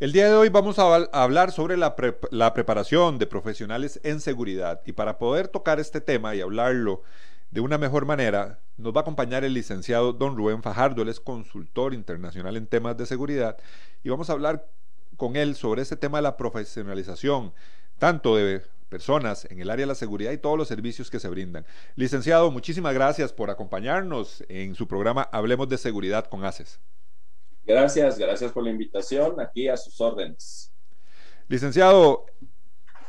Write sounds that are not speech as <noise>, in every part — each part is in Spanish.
El día de hoy vamos a, hablar sobre la, preparación de profesionales en seguridad y para poder tocar este tema y hablarlo de una mejor manera, nos va a acompañar el licenciado don Rubén Fajardo, él es consultor internacional en temas de seguridad y vamos a hablar con él sobre este tema de la profesionalización, tanto de personas en el área de la seguridad y todos los servicios que se brindan. Licenciado, muchísimas gracias por acompañarnos en su programa Hablemos de Seguridad con ACES. Gracias, gracias por la invitación. Aquí a sus órdenes. Licenciado,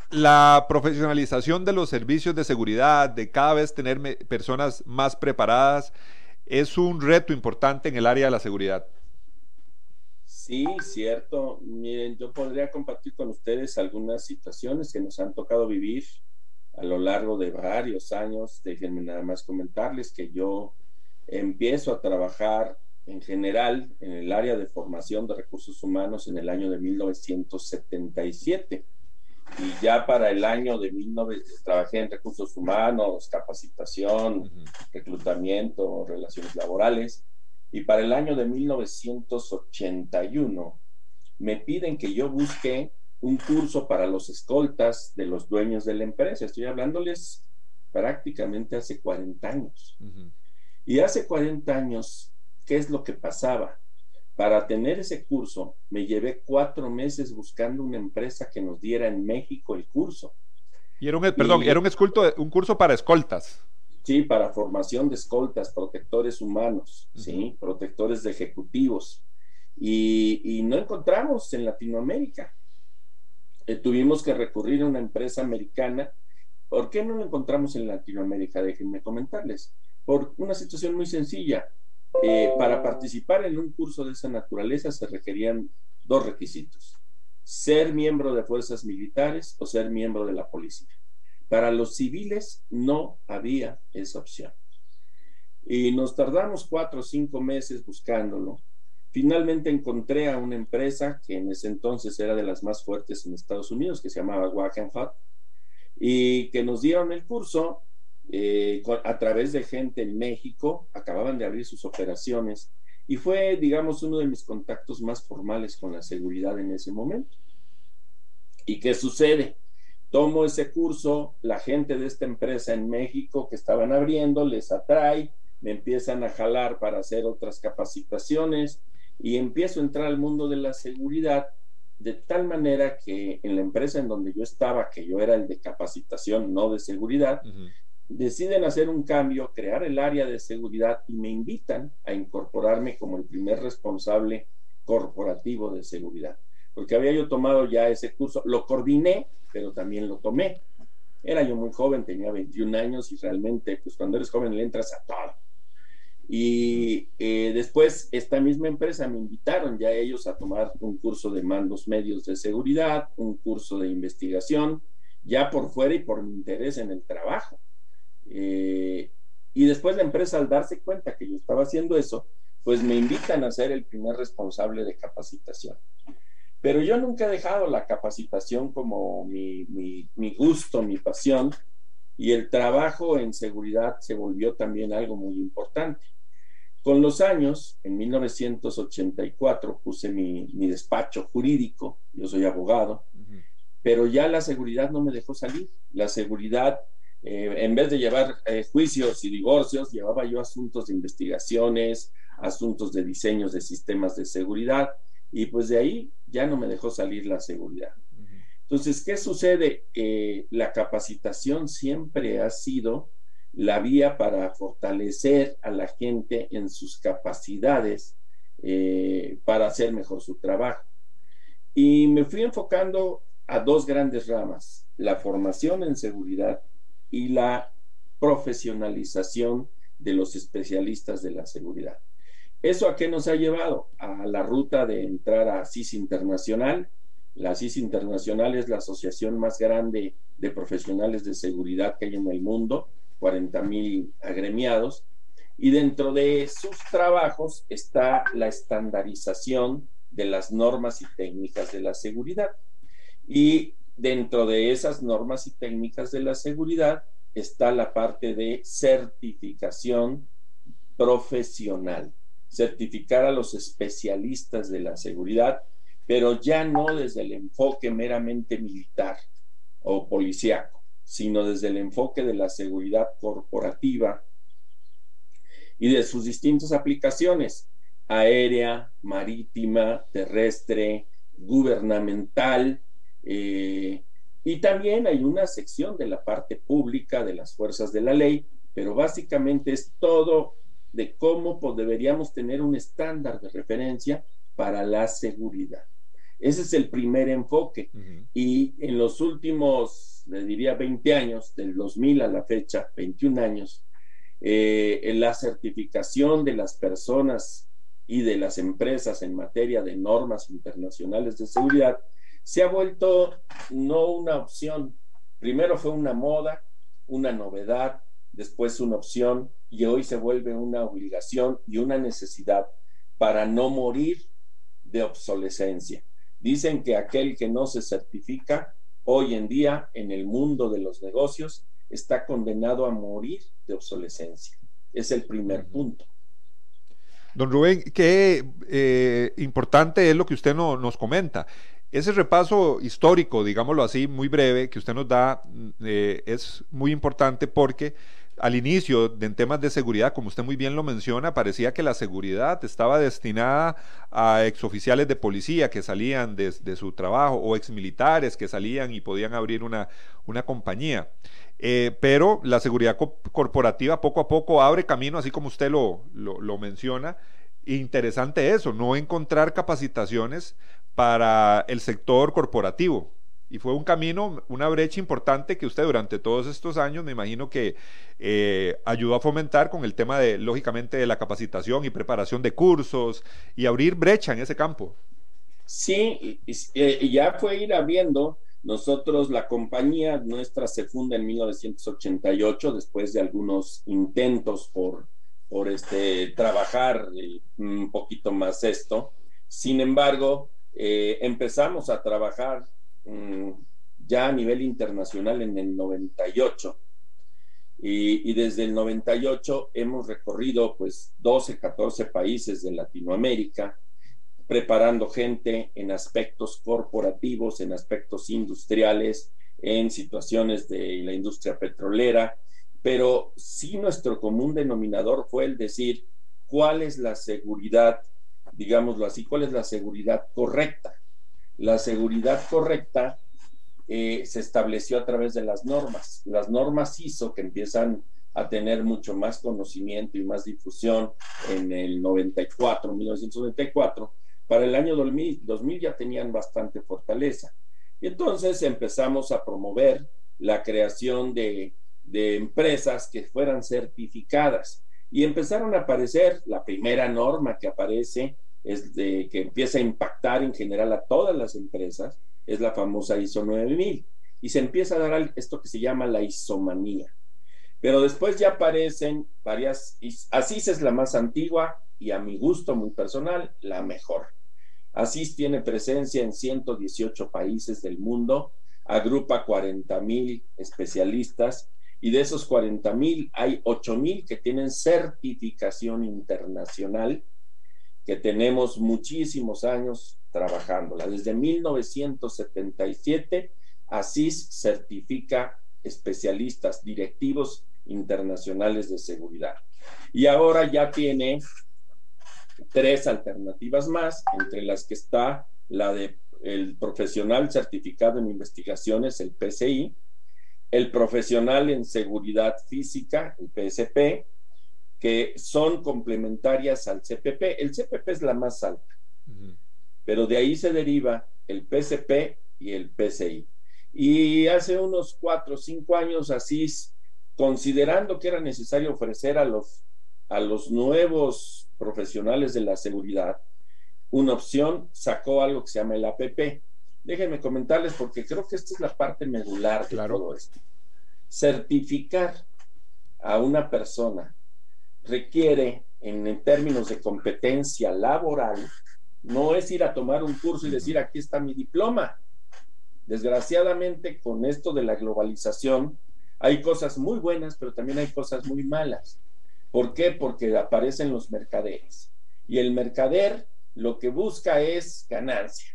la profesionalización de los servicios de seguridad, de cada vez tener personas más preparadas, es un reto importante en el área de la seguridad. Sí, cierto. Miren, yo podría compartir con ustedes algunas situaciones que nos han tocado vivir a lo largo de varios años. Déjenme nada más comentarles que yo empiezo a trabajar en general en el área de formación de recursos humanos en el año de 1977. Y ya para el año de 1900 trabajé en recursos humanos, capacitación, reclutamiento, relaciones laborales. Y para el año de 1981 me piden que yo busque un curso para los escoltas de los dueños de la empresa. Estoy hablándoles prácticamente hace 40 años. Y hace 40 años ¿Qué es lo que pasaba? Para tener ese curso, me llevé cuatro meses buscando una empresa que nos diera en México el curso. Y era un, perdón, era un, esculto, un curso para escoltas. Sí, para formación de escoltas, protectores humanos, ¿sí? protectores de ejecutivos. Y, no encontramos en Latinoamérica. Eh, tuvimos que recurrir a una empresa americana. ¿Por qué no lo encontramos en Latinoamérica? Déjenme comentarles. Por una situación muy sencilla. Eh, para participar en un curso de esa naturaleza se requerían dos requisitos. Ser miembro de fuerzas militares o ser miembro de la policía. Para los civiles no había esa opción. Y nos tardamos cuatro o cinco meses buscándolo. Finalmente encontré a una empresa que en ese entonces era de las más fuertes en Estados Unidos, que se llamaba Wackenhut, y que nos dieron el curso eh, a través de gente en México, acababan de abrir sus operaciones y fue, digamos, uno de mis contactos más formales con la seguridad en ese momento. ¿Y qué sucede? Tomo ese curso, la gente de esta empresa en México que estaban abriendo les atrae, me empiezan a jalar para hacer otras capacitaciones y empiezo a entrar al mundo de la seguridad de tal manera que en la empresa en donde yo estaba, que yo era el de capacitación, no de seguridad, deciden hacer un cambio, crear el área de seguridad y me invitan a incorporarme como el primer responsable corporativo de seguridad. Porque había yo tomado ya ese curso, lo coordiné, pero también lo tomé. Era yo muy joven, tenía 21 años y realmente, pues cuando eres joven le entras a todo. Y eh, después esta misma empresa me invitaron ya ellos a tomar un curso de mandos medios de seguridad, un curso de investigación, ya por fuera y por mi interés en el trabajo. Eh, y después la empresa, al darse cuenta que yo estaba haciendo eso, pues me invitan a ser el primer responsable de capacitación. Pero yo nunca he dejado la capacitación como mi, mi, gusto, mi pasión, y el trabajo en seguridad se volvió también algo muy importante. Con los años, en 1984, puse mi, mi despacho jurídico, yo soy abogado, pero ya la seguridad no me dejó salir. La seguridad eh, en vez de llevar eh, juicios y divorcios, llevaba yo asuntos de investigaciones, asuntos de diseños de sistemas de seguridad, y pues de ahí ya no me dejó salir la seguridad. Entonces, ¿qué sucede? la capacitación siempre ha sido la vía para fortalecer a la gente en sus capacidades eh, para hacer mejor su trabajo. Y me fui enfocando a dos grandes ramas, la formación en seguridad y la profesionalización de los especialistas de la seguridad. ¿Eso a qué nos ha llevado? A la ruta de entrar a CIS Internacional. La CIS Internacional es la asociación más grande de profesionales de seguridad que hay en el mundo, 40 mil agremiados, y dentro de sus trabajos está la estandarización de las normas y técnicas de la seguridad. Y dentro de esas normas y técnicas de la seguridad está la parte de certificación profesional, certificar a los especialistas de la seguridad, pero ya no desde el enfoque meramente militar o policíaco, sino desde el enfoque de la seguridad corporativa y de sus distintas aplicaciones, aérea, marítima, terrestre, gubernamental, eh, y también hay una sección de la parte pública de las fuerzas de la ley, pero básicamente es todo de cómo pues, deberíamos tener un estándar de referencia para la seguridad. Ese es el primer enfoque. Y en los últimos, le diría, 20 años, del 2000 a la fecha, 21 años, eh, en la certificación de las personas y de las empresas en materia de normas internacionales de seguridad se ha vuelto no una opción. Primero fue una moda, una novedad, después una opción y hoy se vuelve una obligación y una necesidad para no morir de obsolescencia. Dicen que aquel que no se certifica hoy en día en el mundo de los negocios está condenado a morir de obsolescencia. Es el primer punto. Don Rubén, qué eh, importante es lo que usted nos comenta. Ese repaso histórico, digámoslo así, muy breve, que usted nos da, mm, eh, es muy importante porque al inicio, en temas de seguridad, como usted muy bien lo menciona, parecía que la seguridad estaba destinada a exoficiales de policía que salían de, su trabajo o exmilitares que salían y podían abrir una, una compañía. Eh, pero la seguridad corporativa poco a poco abre camino, así como usted lo, lo, lo menciona. Interesante eso, no encontrar capacitaciones para el sector corporativo. Y fue un camino, una brecha importante que usted durante todos estos años me imagino que eh, ayudó a fomentar con el tema de, lógicamente, de la capacitación y preparación de cursos y abrir brecha en ese campo. Sí, y, ya fue ir abriendo. Nosotros, la compañía nuestra se funda en 1988 después de algunos intentos por, por este, trabajar eh, un poquito más esto. Sin embargo, eh, empezamos a trabajar mm, ya a nivel internacional en el 98 y, y, desde el 98 hemos recorrido pues 12, 14 países de Latinoamérica preparando gente en aspectos corporativos, en aspectos industriales, en situaciones de la industria petrolera, pero sí nuestro común denominador fue el decir cuál es la seguridad digámoslo así, cuál es la seguridad correcta. La seguridad correcta eh, se estableció a través de las normas. Las normas ISO que empiezan a tener mucho más conocimiento y más difusión en el 94, 1994, para el año 2000, 2000 ya tenían bastante fortaleza. Y entonces empezamos a promover la creación de, de empresas que fueran certificadas y empezaron a aparecer, la primera norma que aparece es de, que empieza a impactar en general a todas las empresas, es la famosa ISO 9000. Y se empieza a dar esto que se llama la isomanía. Pero después ya aparecen varias, ASIS es la más antigua y a mi gusto muy personal, la mejor. ASIS tiene presencia en 118 países del mundo, agrupa 40 mil especialistas y de esos 40 mil hay 8 mil que tienen certificación internacional que tenemos muchísimos años trabajándola. Desde 1977, ASIS certifica especialistas directivos internacionales de seguridad. Y ahora ya tiene tres alternativas más, entre las que está la de el profesional certificado en investigaciones, el PCI, el profesional en seguridad física, el PSP, que son complementarias al CPP. El CPP es la más alta, pero de ahí se deriva el PCP y el PCI. Y hace unos cuatro o cinco años, así, considerando que era necesario ofrecer a los a los nuevos profesionales de la seguridad una opción, sacó algo que se llama el APP. Déjenme comentarles porque creo que esta es la parte medular de todo esto. Certificar a una persona requiere, en, términos de competencia laboral, no es ir a tomar un curso y decir, aquí está mi diploma. Desgraciadamente, con esto de la globalización, hay cosas muy buenas, pero también hay cosas muy malas. ¿Por qué? Porque aparecen los mercaderes. Y el mercader lo que busca es ganancia.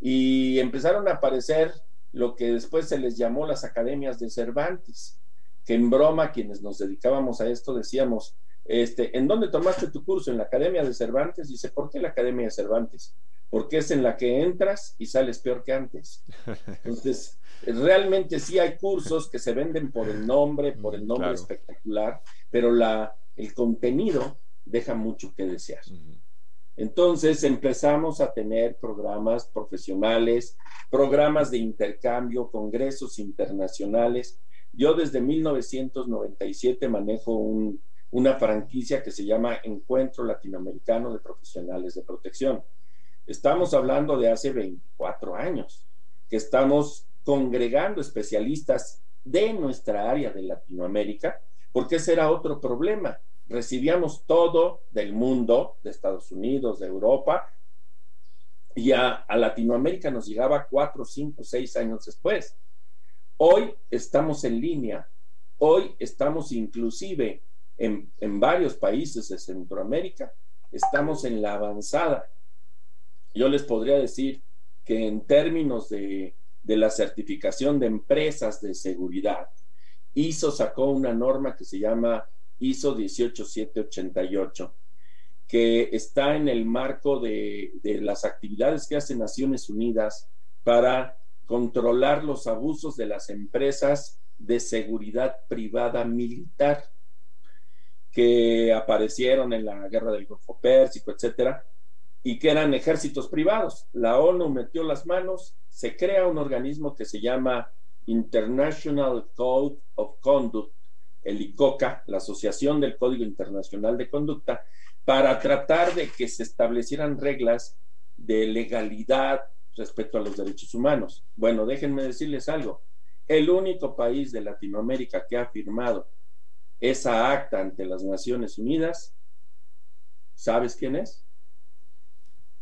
Y empezaron a aparecer lo que después se les llamó las academias de Cervantes, que en broma quienes nos dedicábamos a esto decíamos, este, ¿en dónde tomaste tu curso? En la Academia de Cervantes. Dice, ¿por qué la Academia de Cervantes? Porque es en la que entras y sales peor que antes. Entonces, realmente sí hay cursos que se venden por el nombre, por el nombre espectacular, pero la, el contenido deja mucho que desear. Entonces empezamos a tener programas profesionales, programas de intercambio, congresos internacionales. Yo desde 1997 manejo una franquicia que se llama Encuentro Latinoamericano de Profesionales de Protección. Estamos hablando de hace 24 años, que estamos congregando especialistas de nuestra área de Latinoamérica, porque ese era otro problema recibíamos todo del mundo, de Estados Unidos, de Europa, y a, Latinoamérica nos llegaba cuatro, cinco, seis años después. Hoy estamos en línea, hoy estamos inclusive en, varios países de Centroamérica, estamos en la avanzada. Yo les podría decir que en términos de, de la certificación de empresas de seguridad, ISO sacó una norma que se llama ISO 18788, que está en el marco de, las actividades que hace Naciones Unidas para controlar los abusos de las empresas de seguridad privada militar que aparecieron en la guerra del Golfo Pérsico, etcétera, y que eran ejércitos privados. La ONU metió las manos, se crea un organismo que se llama International Code of Conduct, el ICOCA, la Asociación del Código Internacional de Conducta, para tratar de que se establecieran reglas de legalidad respecto a los derechos humanos. Bueno, déjenme decirles algo. El único país de Latinoamérica que ha firmado esa acta ante las Naciones Unidas, ¿sabes quién es?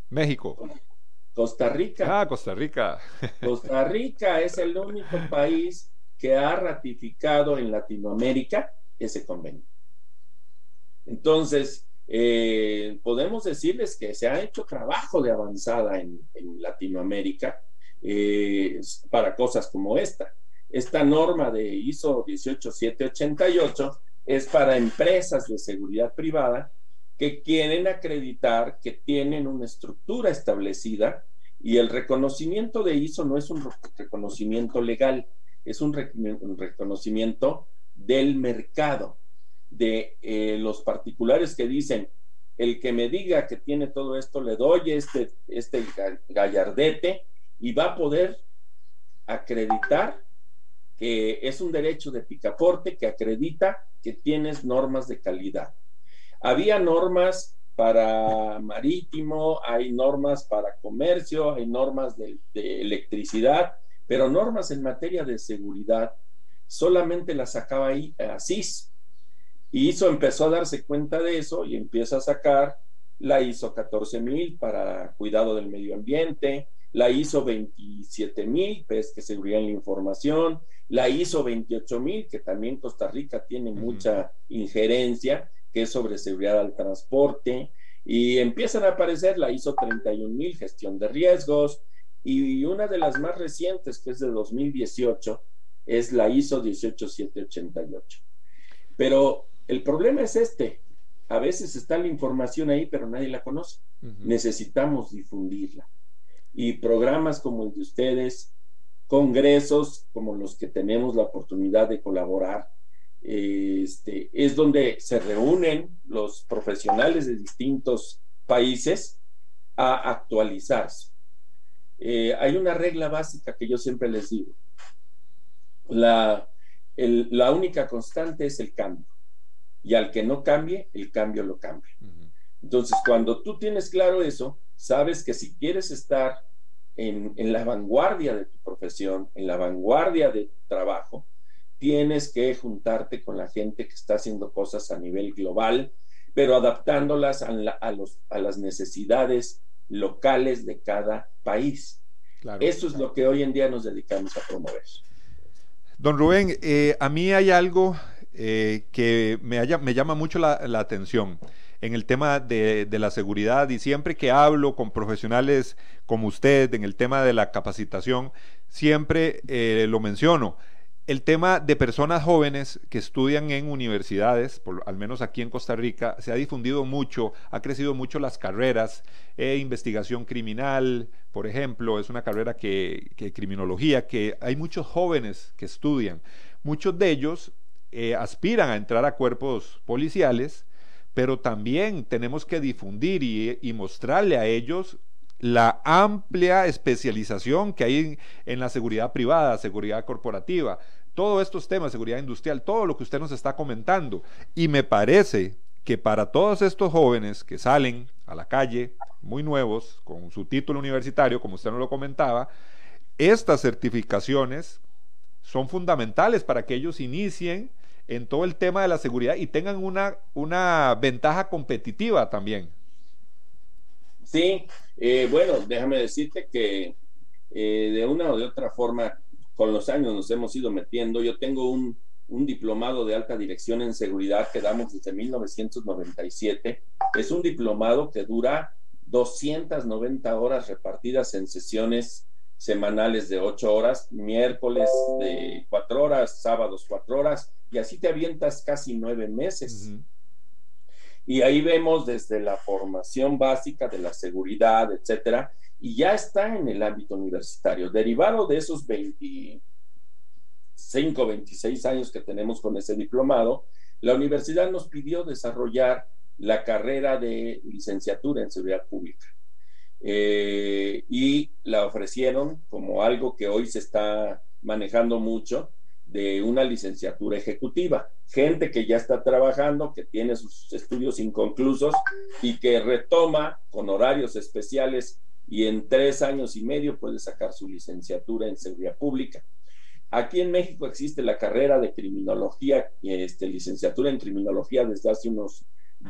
México. Costa Rica. Ah, Costa Rica. Costa Rica es el único país que ha ratificado en Latinoamérica ese convenio. Entonces, eh, podemos decirles que se ha hecho trabajo de avanzada en, Latinoamérica eh, para cosas como esta. Esta norma de ISO 18788 es para empresas de seguridad privada que quieren acreditar que tienen una estructura establecida y el reconocimiento de ISO no es un reconocimiento legal, es un, reconocimiento del mercado, de eh, los particulares que dicen, el que me diga que tiene todo esto, le doy este, este gallardete y va a poder acreditar que es un derecho de picaporte que acredita que tienes normas de calidad. Había normas para marítimo, hay normas para comercio, hay normas de electricidad, pero normas en materia de seguridad solamente las sacaba ahí CIS. Y ISO empezó a darse cuenta de eso y empieza a sacar la ISO 14000 para cuidado del medio ambiente, la ISO 27000, pues que seguridad en la información, la ISO 28000, que también Costa Rica tiene mucha injerencia, que es sobre seguridad al transporte, y empiezan a aparecer la ISO 31000, gestión de riesgos, y una de las más recientes, que es de 2018, es la ISO 18788. Pero el problema es este. A veces está la información ahí, pero nadie la conoce. Necesitamos difundirla. Y programas como el de ustedes, congresos como los que tenemos la oportunidad de colaborar, este, es donde se reúnen los profesionales de distintos países a actualizarse. Eh, hay una regla básica que yo siempre les digo. La, la única constante es el cambio. y al que no cambie, el cambio lo cambia. Entonces, cuando tú tienes claro eso, sabes que si quieres estar en, en, la vanguardia de tu profesión, en la vanguardia de tu trabajo, tienes que juntarte con la gente que está haciendo cosas a nivel global, pero adaptándolas a, a, los, a las necesidades locales de cada país. Eso es lo que hoy en día nos dedicamos a promover. Don Rubén, eh, a mí hay algo eh, que me, me, llama mucho la, atención en el tema de, de, la seguridad y siempre que hablo con profesionales como usted en el tema de la capacitación, siempre eh, lo menciono el tema de personas jóvenes que estudian en universidades, al menos aquí en Costa Rica, se ha difundido mucho, ha crecido mucho las carreras, eh, investigación criminal, por ejemplo, es una carrera que, criminología, que hay muchos jóvenes que estudian. Muchos de ellos eh, aspiran a entrar a cuerpos policiales, pero también tenemos que difundir y, mostrarle a ellos la amplia especialización que hay en, la seguridad privada, seguridad corporativa, todos estos temas, seguridad industrial, todo lo que usted nos está comentando. Y me parece que para todos estos jóvenes que salen a la calle, muy nuevos, con su título universitario, como usted nos lo comentaba, estas certificaciones son fundamentales para que ellos inicien en todo el tema de la seguridad y tengan una, una ventaja competitiva también. Sí, eh, bueno, déjame decirte que eh, de una o de otra forma con los años nos hemos ido metiendo. Yo tengo un, diplomado de alta dirección en seguridad que damos desde 1997. Es un diplomado que dura 290 horas repartidas en sesiones semanales de 8 horas, miércoles de 4 horas, sábados 4 horas, y así te avientas casi 9 meses. Y ahí vemos desde la formación básica de la seguridad, etcétera, y ya está en el ámbito universitario. Derivado de esos 25, 26 años que tenemos con ese diplomado, la universidad nos pidió desarrollar la carrera de licenciatura en seguridad pública. Eh, y la ofrecieron como algo que hoy se está manejando mucho de una licenciatura ejecutiva. Gente que ya está trabajando, que tiene sus estudios inconclusos y que retoma con horarios especiales y en tres años y medio puede sacar su licenciatura en seguridad pública. Aquí en México existe la carrera de criminología, este, licenciatura en criminología desde hace unos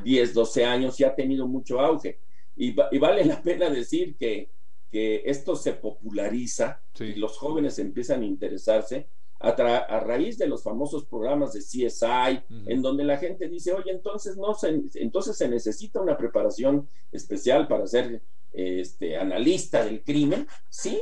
10, 12 años y ha tenido mucho auge. Y, vale la pena decir que, que esto se populariza y los jóvenes empiezan a interesarse a, a, raíz de los famosos programas de CSI, en donde la gente dice, oye, entonces, no se, entonces se necesita una preparación especial para ser este, analista del crimen, sí.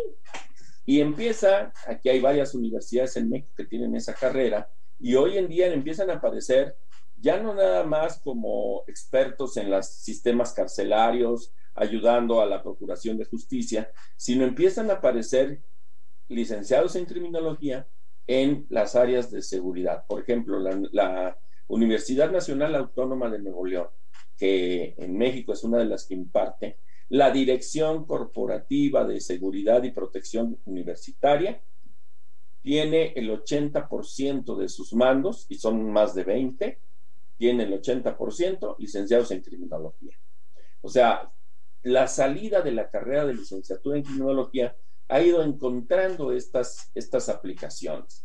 Y empieza, aquí hay varias universidades en México que tienen esa carrera, y hoy en día empiezan a aparecer ya no nada más como expertos en los sistemas carcelarios, ayudando a la Procuración de Justicia, sino empiezan a aparecer licenciados en criminología en las áreas de seguridad. Por ejemplo, la, la Universidad Nacional Autónoma de Nuevo León, que en México es una de las que imparte, la Dirección Corporativa de Seguridad y Protección Universitaria tiene el 80% de sus mandos, y son más de 20, tiene el 80% licenciados en criminología. O sea, la salida de la carrera de licenciatura en criminología ha ido encontrando estas, estas aplicaciones.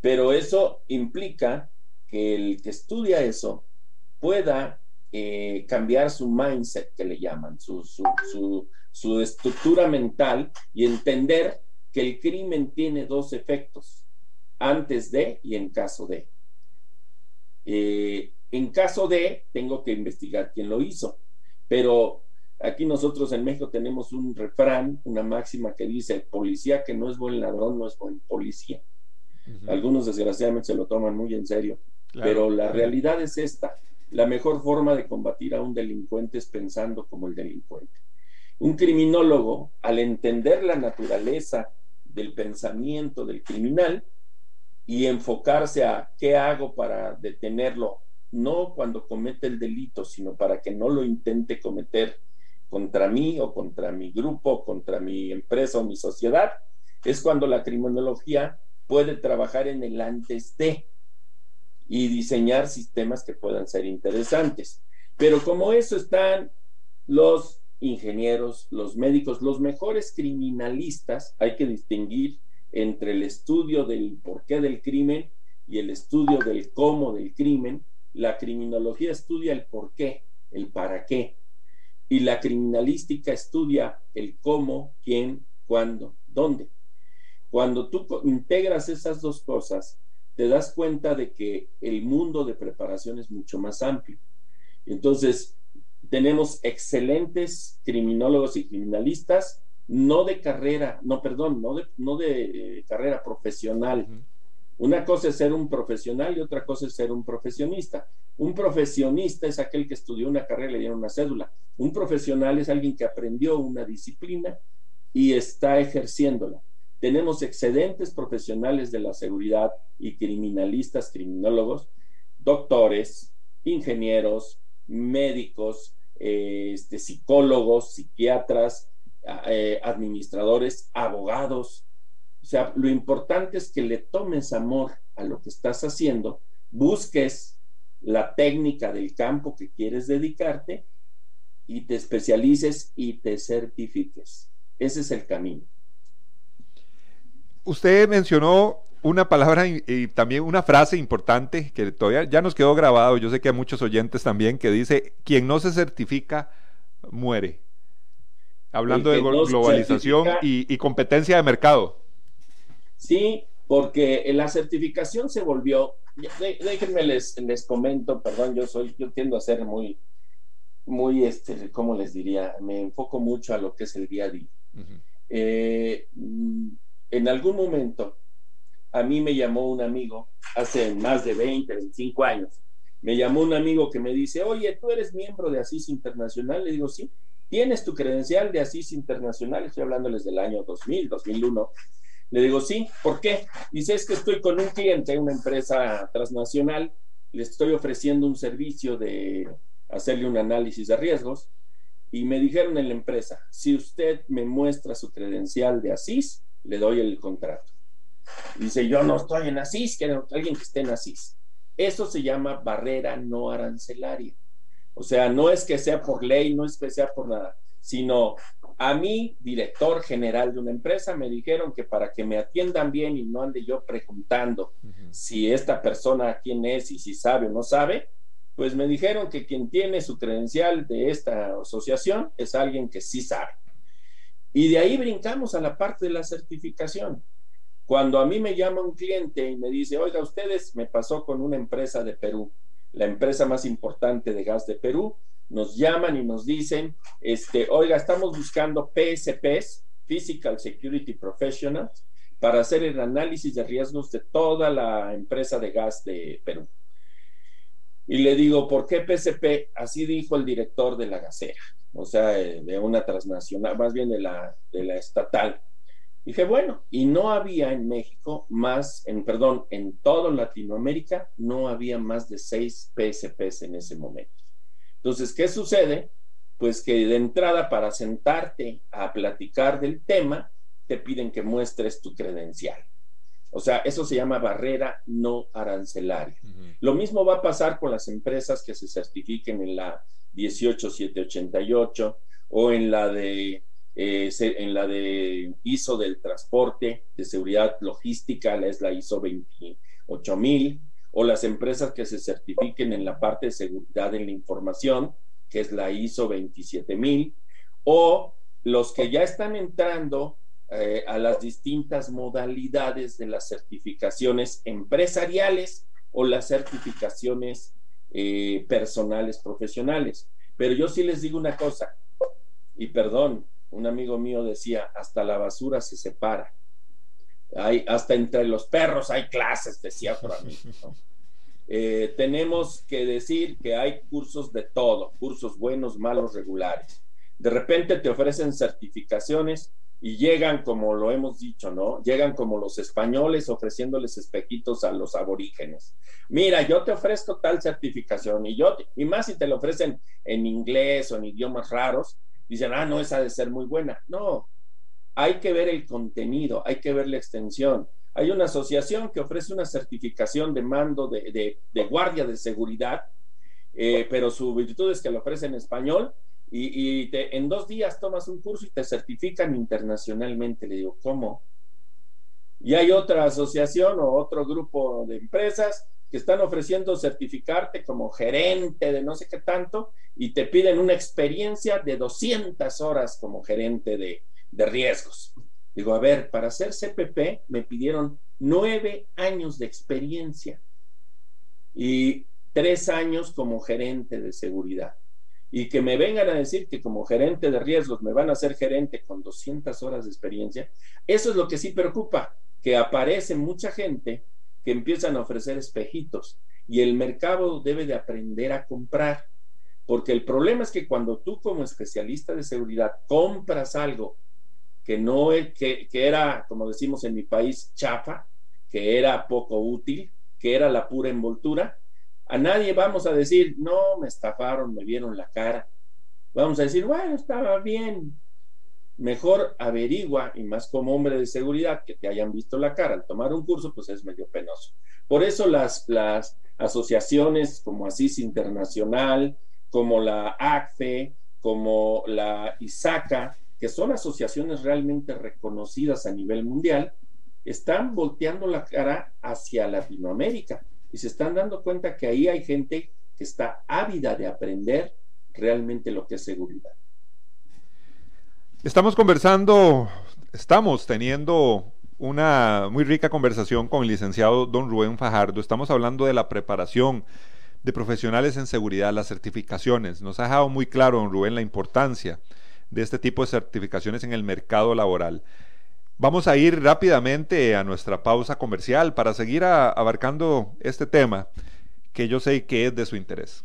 Pero eso implica que el que estudia eso pueda eh, cambiar su mindset, que le llaman, su, su, estructura mental y entender que el crimen tiene dos efectos, antes de y en caso de. Eh, en caso de, tengo que investigar quién lo hizo, pero aquí nosotros en México tenemos un refrán, una máxima que dice, policía que no es buen ladrón no es buen policía. Algunos desgraciadamente se lo toman muy en serio, pero la realidad es esta. La mejor forma de combatir a un delincuente es pensando como el delincuente. Un criminólogo, al entender la naturaleza del pensamiento del criminal y enfocarse a qué hago para detenerlo, no cuando comete el delito, sino para que no lo intente cometer contra mí o contra mi grupo, contra mi empresa o mi sociedad, es cuando la criminología puede trabajar en el antes de y diseñar sistemas que puedan ser interesantes. Pero como eso están los ingenieros, los médicos, los mejores criminalistas, hay que distinguir entre el estudio del porqué del crimen y el estudio del cómo del crimen. La criminología estudia el porqué, el para qué, y la criminalística estudia el cómo, quién, cuándo, dónde. Cuando tú integras esas dos cosas, te das cuenta de que el mundo de preparación es mucho más amplio. Entonces, tenemos excelentes criminólogos y criminalistas, no de carrera, no, perdón, no de, no de eh, carrera profesional. Una cosa es ser un profesional y otra cosa es ser un profesionista. Un profesionista es aquel que estudió una carrera y le dieron una cédula. Un profesional es alguien que aprendió una disciplina y está ejerciéndola. Tenemos excedentes profesionales de la seguridad y criminalistas, criminólogos, doctores, ingenieros, médicos, eh, este, psicólogos, psiquiatras, eh, administradores, abogados. O sea, lo importante es que le tomes amor a lo que estás haciendo, busques la técnica del campo que quieres dedicarte y te especialices y te certifiques. Ese es el camino. Usted mencionó una palabra y, también una frase importante que todavía ya nos quedó grabado, yo sé que hay muchos oyentes también, que dice, quien no se certifica, muere. Hablando de globalización y, competencia de mercado. Sí, porque la certificación se volvió, déjenme les, les comento, perdón, yo soy, yo tiendo a ser muy, muy, este, ¿cómo les diría? Me enfoco mucho a lo que es el día a día. Eh, en algún momento, a mí me llamó un amigo, hace más de 20, 25 años, me llamó un amigo que me dice, oye, tú eres miembro de ASIS Internacional. Le digo, sí, tienes tu credencial de ASIS Internacional, estoy hablándoles del año 2000, 2001. Le digo, sí, ¿por qué? Dice, es que estoy con un cliente, una empresa transnacional, le estoy ofreciendo un servicio de hacerle un análisis de riesgos y me dijeron en la empresa, si usted me muestra su credencial de ASIS, le doy el contrato. Dice, yo no estoy en ASIS, quiero alguien que esté en ASIS. Eso se llama barrera no arancelaria. O sea, no es que sea por ley, no es que sea por nada, sino a mí, director general de una empresa, me dijeron que para que me atiendan bien y no ande yo preguntando si esta persona quién es y si sabe o no sabe, pues me dijeron que quien tiene su credencial de esta asociación es alguien que sí sabe. Y de ahí brincamos a la parte de la certificación. Cuando a mí me llama un cliente y me dice, oiga, ustedes me pasó con una empresa de Perú, la empresa más importante de gas de Perú, nos llaman y nos dicen, este, oiga, estamos buscando PSPs, Physical Security Professionals, para hacer el análisis de riesgos de toda la empresa de gas de Perú. Y le digo, ¿por qué PSP? Así dijo el director de la gasera, o sea, de una transnacional, más bien de la, de la estatal. Dije, bueno, y no había en México más, en perdón, en toda Latinoamérica no había más de seis PSPs en ese momento. Entonces, ¿qué sucede? Pues que de entrada para sentarte a platicar del tema, te piden que muestres tu credencial. O sea, eso se llama barrera no arancelaria. Lo mismo va a pasar con las empresas que se certifiquen en la 18788 o en la de eh, en la de ISO del transporte, de seguridad logística, es la ISO 28000, o las empresas que se certifiquen en la parte de seguridad en la información, que es la ISO 27000, o los que ya están entrando eh, a las distintas modalidades de las certificaciones empresariales o las certificaciones eh, personales profesionales. Pero yo sí les digo una cosa, y perdón, un amigo mío decía, hasta la basura se separa. Hay, hasta entre los perros hay clases, decía por mí. <laughs> Eh, tenemos que decir que hay cursos de todo, cursos buenos, malos, regulares. De repente te ofrecen certificaciones y llegan como lo hemos dicho, ¿no? Llegan como los españoles ofreciéndoles espejitos a los aborígenes. Mira, yo te ofrezco tal certificación y yo, y más si te lo ofrecen en inglés o en idiomas raros, dicen, ah, no, esa ha de ser muy buena. No, hay que ver el contenido, hay que ver la extensión, hay una asociación que ofrece una certificación de mando de, guardia de seguridad, eh, pero su virtud es que lo ofrece en español y, en dos días tomas un curso y te certifican internacionalmente. Le digo, ¿cómo? Y hay otra asociación o otro grupo de empresas que están ofreciendo certificarte como gerente de no sé qué tanto y te piden una experiencia de 200 horas como gerente de, de riesgos. Digo, a ver, para ser CPP me pidieron nueve años de experiencia y tres años como gerente de seguridad. Y que me vengan a decir que como gerente de riesgos me van a ser gerente con 200 horas de experiencia, eso es lo que sí preocupa, que aparece mucha gente que empiezan a ofrecer espejitos y el mercado debe de aprender a comprar. Porque el problema es que cuando tú como especialista de seguridad compras algo que no que, que era, como decimos en mi país, chafa, que era poco útil, que era la pura envoltura, a nadie vamos a decir, no, me estafaron, me vieron la cara. Vamos a decir, bueno, estaba bien, mejor averigua, y más como hombre de seguridad, que te hayan visto la cara al tomar un curso, pues es medio penoso. Por eso las, las asociaciones como ASIS Internacional, como la ACFE, como la ISACA, que son asociaciones realmente reconocidas a nivel mundial, están volteando la cara hacia Latinoamérica y se están dando cuenta que ahí hay gente que está ávida de aprender realmente lo que es seguridad. Estamos conversando, estamos teniendo una muy rica conversación con el licenciado don Rubén Fajardo. Estamos hablando de la preparación de profesionales en seguridad, las certificaciones. Nos ha dejado muy claro, don Rubén, la importancia de este tipo de certificaciones en el mercado laboral. Vamos a ir rápidamente a nuestra pausa comercial para seguir abarcando este tema que yo sé que es de su interés.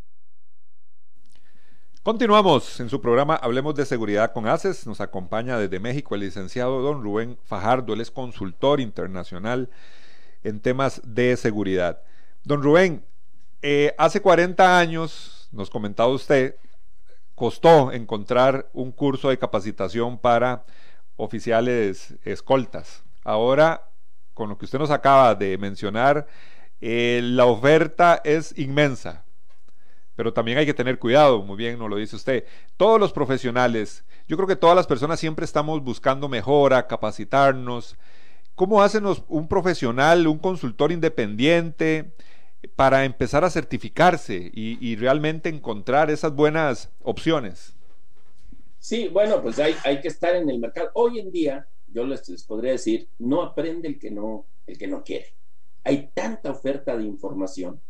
Continuamos en su programa Hablemos de Seguridad con ACES. Nos acompaña desde México el licenciado don Rubén Fajardo. Él es consultor internacional en temas de seguridad. Don Rubén, eh, hace 40 años, nos comentaba usted, costó encontrar un curso de capacitación para oficiales escoltas. Ahora, con lo que usted nos acaba de mencionar, eh, la oferta es inmensa pero también hay que tener cuidado, muy bien nos lo dice usted. Todos los profesionales, yo creo que todas las personas siempre estamos buscando mejora, capacitarnos. ¿Cómo hacen un profesional, un consultor independiente para empezar a certificarse y, realmente encontrar esas buenas opciones? Sí, bueno, pues hay, hay, que estar en el mercado. Hoy en día, yo les, les podría decir, no aprende el que no, el que no quiere. Hay tanta oferta de información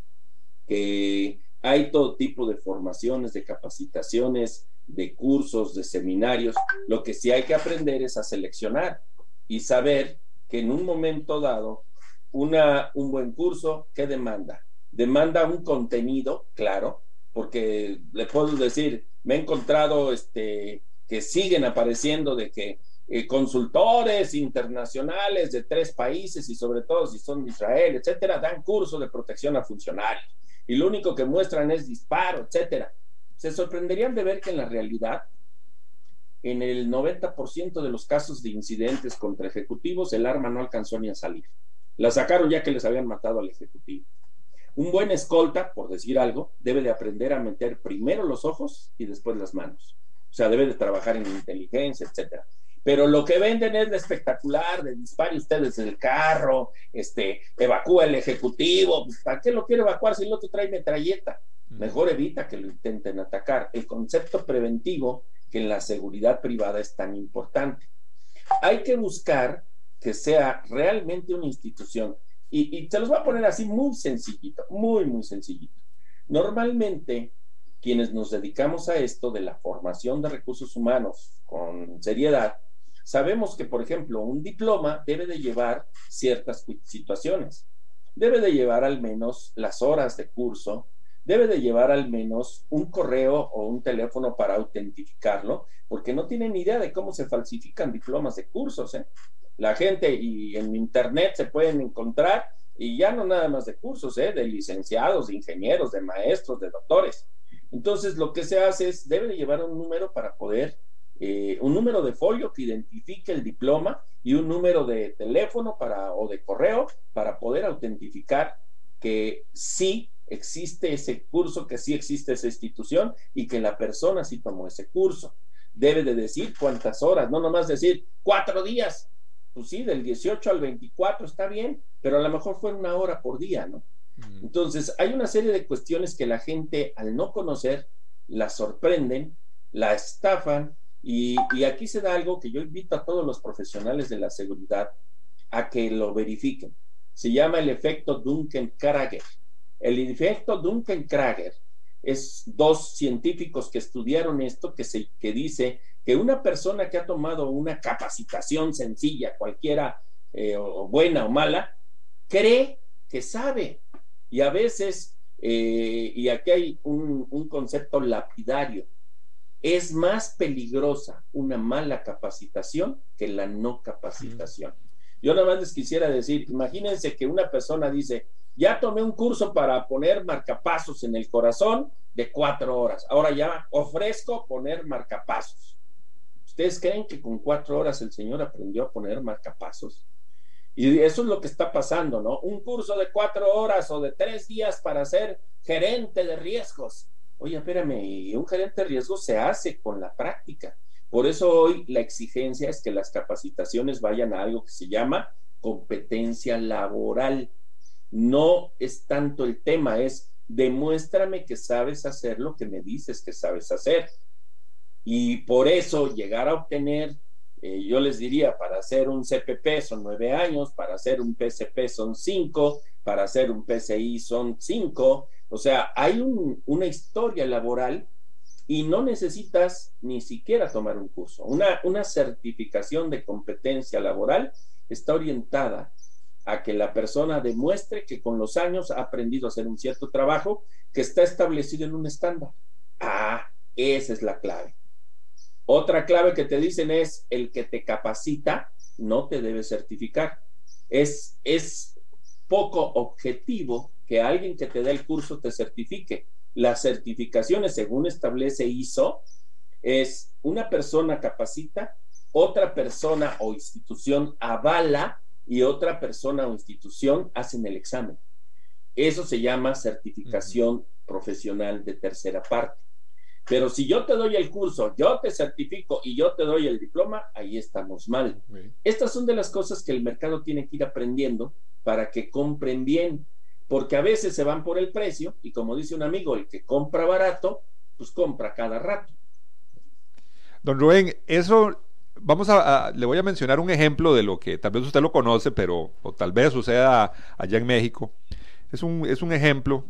que hay todo tipo de formaciones, de capacitaciones, de cursos, de seminarios. Lo que sí hay que aprender es a seleccionar y saber que en un momento dado, una, un buen curso, ¿qué demanda? Demanda un contenido, claro, porque le puedo decir, me he encontrado este, que siguen apareciendo de que eh, consultores internacionales de tres países y sobre todo si son de Israel, etcétera, dan cursos de protección a funcionarios y lo único que muestran es disparo, etcétera. Se sorprenderían de ver que en la realidad, en el 90% de los casos de incidentes contra ejecutivos, el arma no alcanzó ni a salir. La sacaron ya que les habían matado al ejecutivo. Un buen escolta, por decir algo, debe de aprender a meter primero los ojos y después las manos. O sea, debe de trabajar en inteligencia, etcétera. Pero lo que venden es lo espectacular, de dispare ustedes el carro, este, evacúa el ejecutivo, pues, ¿para qué lo quiere evacuar si el otro trae metralleta? Mejor evita que lo intenten atacar. El concepto preventivo que en la seguridad privada es tan importante. Hay que buscar que sea realmente una institución. Y, y se los voy a poner así muy sencillito, muy, muy sencillito. Normalmente, quienes nos dedicamos a esto de la formación de recursos humanos con seriedad, Sabemos que, por ejemplo, un diploma debe de llevar ciertas situaciones. debe de llevar al menos las horas de curso, debe de llevar al menos un correo o un teléfono para autentificarlo, porque no tienen idea de cómo se falsifican diplomas de cursos. ¿eh? La gente y en internet se pueden encontrar, y ya no nada más de cursos, ¿eh? de licenciados, de ingenieros, de maestros, de doctores. Entonces, lo que se hace es, debe de llevar un número para poder, eh, un número de folio que identifique el diploma y un número de teléfono para, o de correo para poder autentificar que sí existe ese curso, que sí existe esa institución y que la persona sí tomó ese curso. Debe de decir cuántas horas, no nomás decir cuatro días. Pues sí, del 18 al 24 está bien, pero a lo mejor fue una hora por día, ¿no? Mm. Entonces, hay una serie de cuestiones que la gente, al no conocer, la sorprenden, la estafan, y, aquí se da algo que yo invito a todos los profesionales de la seguridad a que lo verifiquen. Se llama el efecto Duncan-Krager. El efecto Duncan-Krager es dos científicos que estudiaron esto que, se, que dice que una persona que ha tomado una capacitación sencilla, cualquiera, eh, buena o mala, cree que sabe. Y a veces, eh, y aquí hay un concepto lapidario, es más peligrosa una mala capacitación que la no capacitación. Yo nada más les quisiera decir, imagínense que una persona dice, ya tomé un curso para poner marcapasos en el corazón de cuatro horas. Ahora ya ofrezco poner marcapasos. ¿Ustedes creen que con cuatro horas el Señor aprendió a poner marcapasos? Y eso es lo que está pasando, ¿no? Un curso de cuatro horas o de tres días para ser gerente de riesgos. Oye, espérame, un gerente de riesgos se hace con la práctica. Por eso hoy la exigencia es que las capacitaciones vayan a algo que se llama competencia laboral no es tanto el tema, es demuéstrame que sabes hacer lo que me dices que sabes hacer. Y por eso llegar a obtener, eh, yo les diría, para hacer un CPP son nueve años, para hacer un PCP son cinco, para hacer un PCI son cinco. O sea, hay una historia laboral y no necesitas ni siquiera tomar un curso. Una, una certificación de competencia laboral está orientada a que la persona demuestre que con los años ha aprendido a hacer un cierto trabajo que está establecido en un estándar. Ah, esa es la clave. Otra clave que te dicen es el que te capacita no te debe certificar. Es, es poco objetivo que alguien que te dé el curso te certifique. Las certificaciones, según establece ISO, es una persona capacita, otra persona o institución avala y otra persona o institución hacen el examen. Eso se llama certificación profesional de tercera parte. Pero si yo te doy el curso, yo te certifico y yo te doy el diploma, ahí estamos mal. Estas son de las cosas que el mercado tiene que ir aprendiendo para que compren bien, porque a veces se van por el precio y como dice un amigo, el que compra barato, pues compra cada rato. Don Rubén, eso vamos a, le voy a mencionar un ejemplo de lo que tal vez usted lo conoce, pero o tal vez suceda allá en México. Es un, es un ejemplo.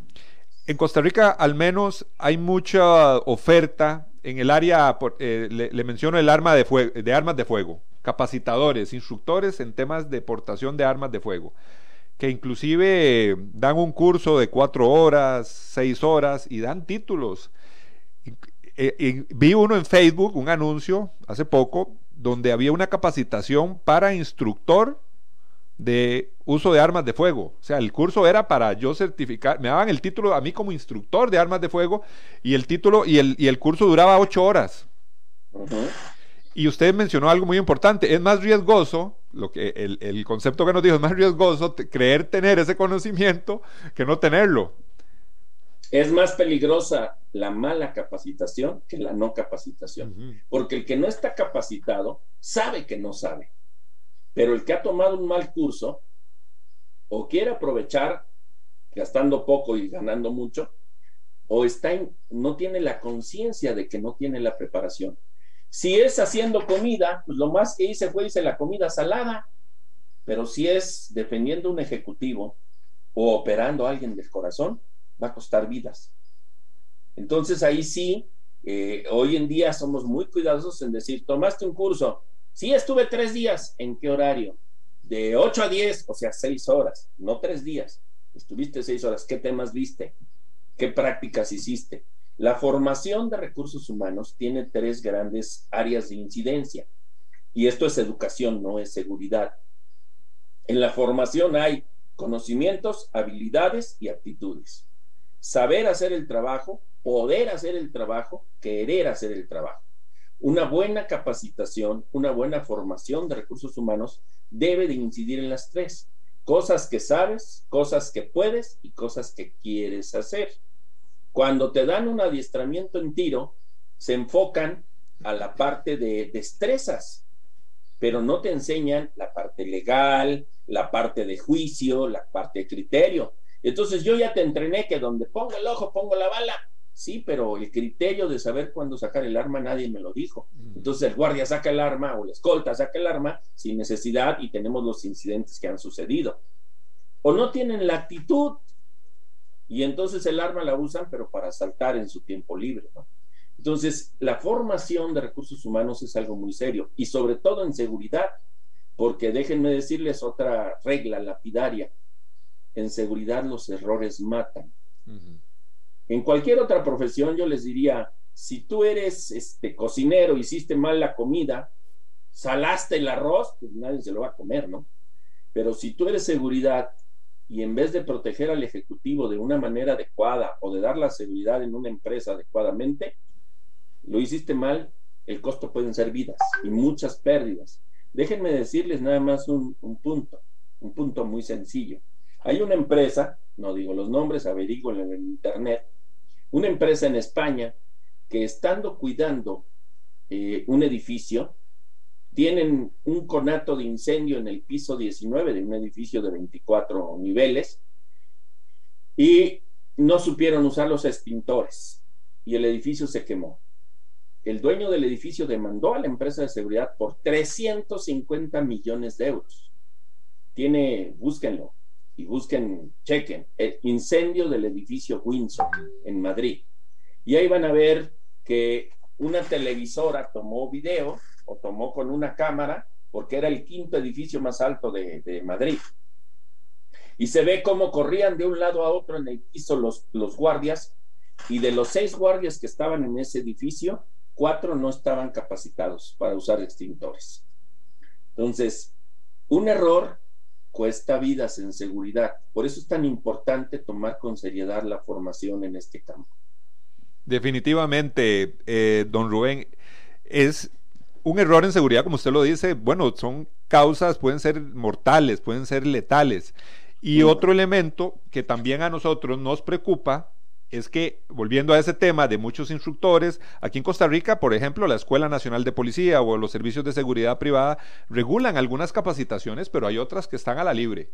En Costa Rica al menos hay mucha oferta en el área, eh, le, menciono el arma de, de armas de fuego, capacitadores, instructores en temas de portación de armas de fuego, que inclusive dan un curso de cuatro horas, seis horas y dan títulos. Eh, vi uno en Facebook, un anuncio hace poco, donde había una capacitación para instructor de uso de armas de fuego. O sea, el curso era para yo certificar, me daban el título a mí como instructor de armas de fuego y el título y el, y el curso duraba ocho horas. Y usted mencionó algo muy importante, es más riesgoso, lo que el, el, concepto que nos dijo es más riesgoso creer tener ese conocimiento que no tenerlo. Es más peligrosa la mala capacitación que la no capacitación, porque el que no está capacitado sabe que no sabe, pero el que ha tomado un mal curso o quiere aprovechar gastando poco y ganando mucho, o está no tiene la conciencia de que no tiene la preparación. Si es haciendo comida, pues lo más que hice fue hice la comida salada, pero si es defendiendo un ejecutivo o operando a alguien del corazón, va a costar vidas. Entonces ahí sí, eh, hoy en día somos muy cuidadosos en decir, tomaste un curso, sí estuve tres días, ¿en qué horario? De 8 a 10, o sea, seis horas, no tres días. Estuviste seis horas, ¿qué temas viste? ¿Qué prácticas hiciste? La formación de recursos humanos tiene tres grandes áreas de incidencia. Y esto es educación, no es seguridad. En la formación hay conocimientos, habilidades y aptitudes. Saber hacer el trabajo, poder hacer el trabajo, querer hacer el trabajo. Una buena capacitación, una buena formación de recursos humanos debe de incidir en las tres. Cosas que sabes, cosas que puedes y cosas que quieres hacer. Cuando te dan un adiestramiento en tiro, se enfocan a la parte de destrezas, pero no te enseñan la parte legal, la parte de juicio, la parte de criterio. Entonces yo ya te entrené que donde pongo el ojo, pongo la bala. Sí, pero el criterio de saber cuándo sacar el arma nadie me lo dijo. Entonces el guardia saca el arma o la escolta saca el arma sin necesidad y tenemos los incidentes que han sucedido. O no tienen la actitud y entonces el arma la usan pero para saltar en su tiempo libre. Entonces la formación de recursos humanos es algo muy serio y sobre todo en seguridad, porque déjenme decirles otra regla lapidaria. En seguridad los errores matan. En cualquier otra profesión yo les diría, si tú eres este cocinero, hiciste mal la comida, salaste el arroz, pues nadie se lo va a comer, ¿no? Pero si tú eres seguridad y en vez de proteger al ejecutivo de una manera adecuada o de dar la seguridad en una empresa adecuadamente, lo hiciste mal, el costo pueden ser vidas y muchas pérdidas. Déjenme decirles nada más un, un punto, un punto muy sencillo. Hay una empresa, no digo los nombres, averiguo en el internet, una empresa en España que estando cuidando eh, un edificio, tienen un conato de incendio en el piso 19 de un edificio de 24 niveles y no supieron usar los extintores y el edificio se quemó. El dueño del edificio demandó a la empresa de seguridad por 350 millones de euros. Tiene, búsquenlo, y busquen, chequen, el incendio del edificio Windsor en Madrid. Y ahí van a ver que una televisora tomó video tomó con una cámara porque era el quinto edificio más alto de, de Madrid. Y se ve cómo corrían de un lado a otro en el piso los, los guardias y de los seis guardias que estaban en ese edificio, cuatro no estaban capacitados para usar extintores. Entonces, un error cuesta vidas en seguridad. Por eso es tan importante tomar con seriedad la formación en este campo. Definitivamente, eh, don Rubén, es un error en seguridad, como usted lo dice, bueno, son causas, pueden ser mortales, pueden ser letales. Y otro elemento que también a nosotros nos preocupa es que, volviendo a ese tema de muchos instructores, aquí en Costa Rica, por ejemplo, la Escuela Nacional de Policía o los servicios de seguridad privada regulan algunas capacitaciones, pero hay otras que están a la libre.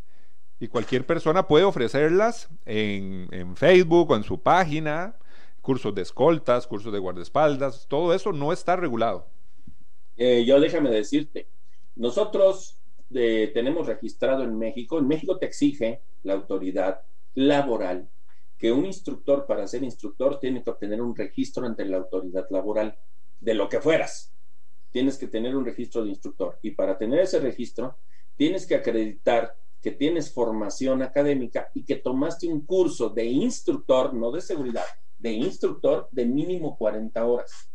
Y cualquier persona puede ofrecerlas en, Facebook o en su página, cursos de escoltas, cursos de guardaespaldas, todo eso no está regulado. Eh, yo déjame decirte, nosotros eh, tenemos registrado en México, en México te exige la autoridad laboral que un instructor para ser instructor tiene que obtener un registro ante la autoridad laboral, de lo que fueras. Tienes que tener un registro de instructor y para tener ese registro tienes que acreditar que tienes formación académica y que tomaste un curso de instructor, no de seguridad, de instructor de mínimo 40 horas.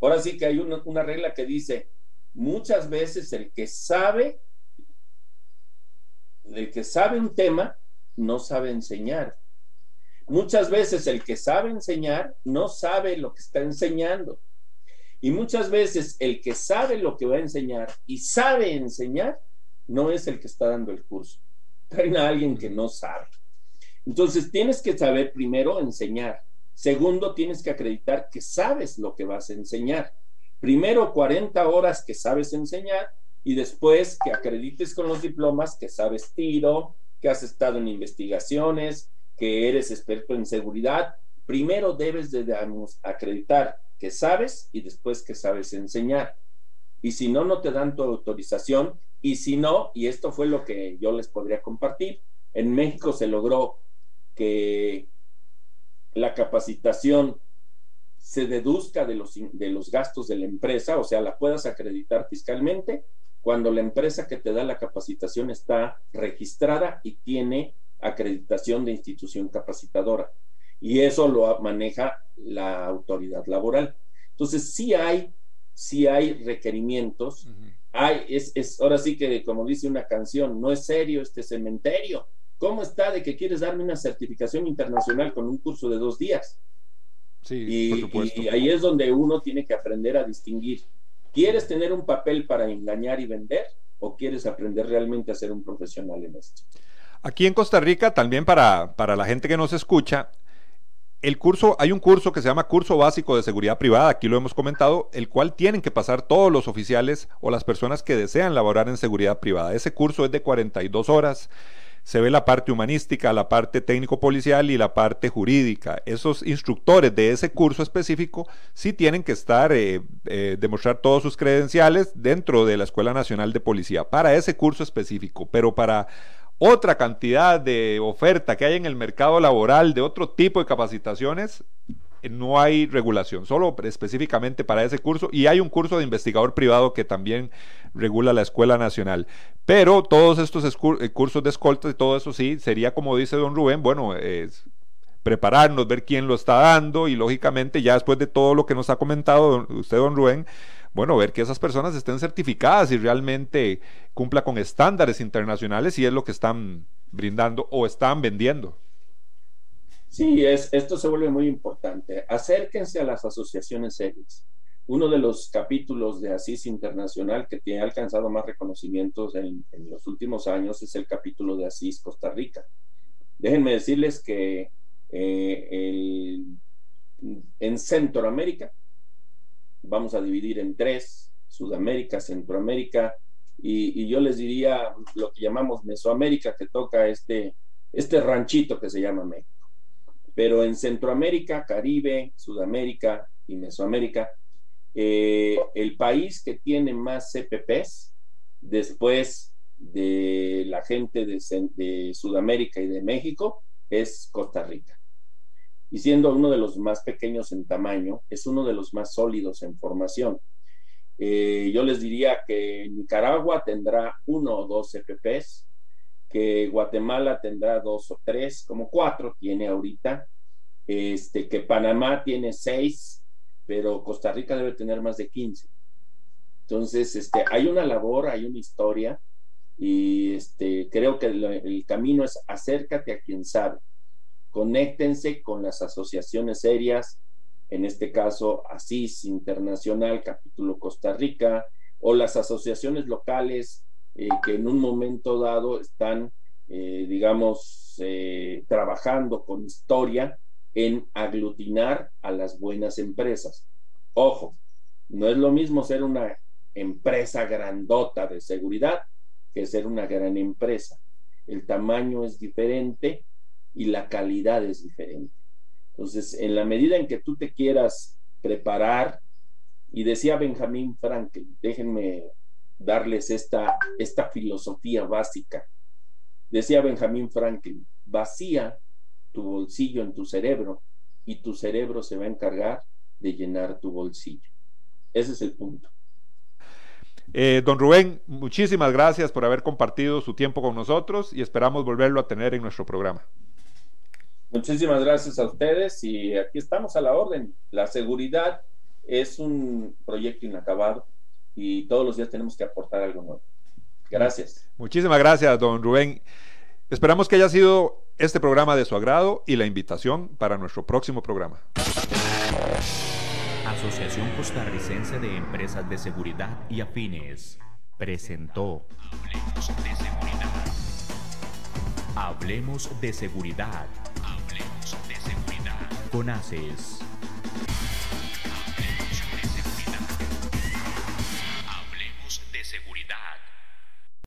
Ahora sí que hay una, regla que dice, muchas veces el que sabe, el que sabe un tema, no sabe enseñar. Muchas veces el que sabe enseñar no sabe lo que está enseñando. Y muchas veces el que sabe lo que va a enseñar y sabe enseñar no es el que está dando el curso. Traen a alguien que no sabe. Entonces tienes que saber primero enseñar. Segundo, tienes que acreditar que sabes lo que vas a enseñar. Primero 40 horas que sabes enseñar y después que acredites con los diplomas que sabes tiro, que has estado en investigaciones, que eres experto en seguridad, primero debes de acreditar que sabes y después que sabes enseñar. Y si no, no te dan tu autorización. Y si no, y esto fue lo que yo les podría compartir, en México se logró que la capacitación se deduzca de los, de los gastos de la empresa, o sea, la puedas acreditar fiscalmente cuando la empresa que te da la capacitación está registrada y tiene acreditación de institución capacitadora. Y eso lo maneja la autoridad laboral. Entonces, sí hay, sí hay requerimientos. hay, es, es, ahora sí que, como dice una canción, no es serio este cementerio. ¿Cómo está de que quieres darme una certificación internacional con un curso de dos días? Sí, y, por supuesto. y ahí es donde uno tiene que aprender a distinguir. ¿Quieres tener un papel para engañar y vender o quieres aprender realmente a ser un profesional en esto? Aquí en Costa Rica, también para, para la gente que nos escucha, el curso, hay un curso que se llama Curso Básico de Seguridad Privada, aquí lo hemos comentado, el cual tienen que pasar todos los oficiales o las personas que desean laborar en seguridad privada. Ese curso es de 42 horas. Se ve la parte humanística, la parte técnico-policial y la parte jurídica. Esos instructores de ese curso específico sí tienen que estar, eh, eh, demostrar todos sus credenciales dentro de la Escuela Nacional de Policía para ese curso específico, pero para otra cantidad de oferta que hay en el mercado laboral de otro tipo de capacitaciones, no hay regulación, solo específicamente para ese curso y hay un curso de investigador privado que también regula la Escuela Nacional. Pero todos estos eh, cursos de escolta y todo eso sí, sería como dice don Rubén, bueno, es prepararnos, ver quién lo está dando y lógicamente ya después de todo lo que nos ha comentado usted, don Rubén, bueno, ver que esas personas estén certificadas y realmente cumpla con estándares internacionales y es lo que están brindando o están vendiendo. Sí, es, esto se vuelve muy importante. Acérquense a las asociaciones serias. Uno de los capítulos de ASIS Internacional que tiene alcanzado más reconocimientos en, los últimos años es el capítulo de ASIS Costa Rica. Déjenme decirles que eh, en Centroamérica vamos a dividir en tres, Sudamérica, Centroamérica, y, yo les diría lo que llamamos Mesoamérica, que toca este, este ranchito que se llama México. Pero en Centroamérica, Caribe, Sudamérica y Mesoamérica, eh, el país que tiene más CPPs, después de la gente de Sudamérica y de México, es Costa Rica y siendo uno de los más pequeños en tamaño, es uno de los más sólidos en formación. Eh, yo les diría que Nicaragua tendrá uno o dos EPPs, que Guatemala tendrá dos o tres, como cuatro tiene ahorita, este, que Panamá tiene seis, pero Costa Rica debe tener más de 15. Entonces, este, hay una labor, hay una historia, y este, creo que el camino es acércate a quien sabe. Conéctense con las asociaciones serias, en este caso ASIS Internacional, capítulo Costa Rica, o las asociaciones locales eh, que en un momento dado están, eh, digamos, eh, trabajando con historia en aglutinar a las buenas empresas. Ojo, no es lo mismo ser una empresa grandota de seguridad que ser una gran empresa. El tamaño es diferente, y la calidad es diferente. Entonces, en la medida en que tú te quieras preparar, y decía Benjamín Franklin, déjenme darles esta, esta filosofía básica. Decía Benjamín Franklin, vacía tu bolsillo en tu cerebro y tu cerebro se va a encargar de llenar tu bolsillo. Ese es el punto. Eh, don Rubén, muchísimas gracias por haber compartido su tiempo con nosotros y esperamos volverlo a tener en nuestro programa. Muchísimas gracias a ustedes y aquí estamos a la orden. La seguridad es un proyecto inacabado y todos los días tenemos que aportar algo nuevo. Gracias. Muchísimas gracias, don Rubén. Esperamos que haya sido este programa de su agrado y la invitación para nuestro próximo programa. Asociación Costarricense de Empresas de Seguridad y Afines presentó Hablemos de Seguridad. Hablemos de Seguridad. Hablemos de seguridad. Con ACES.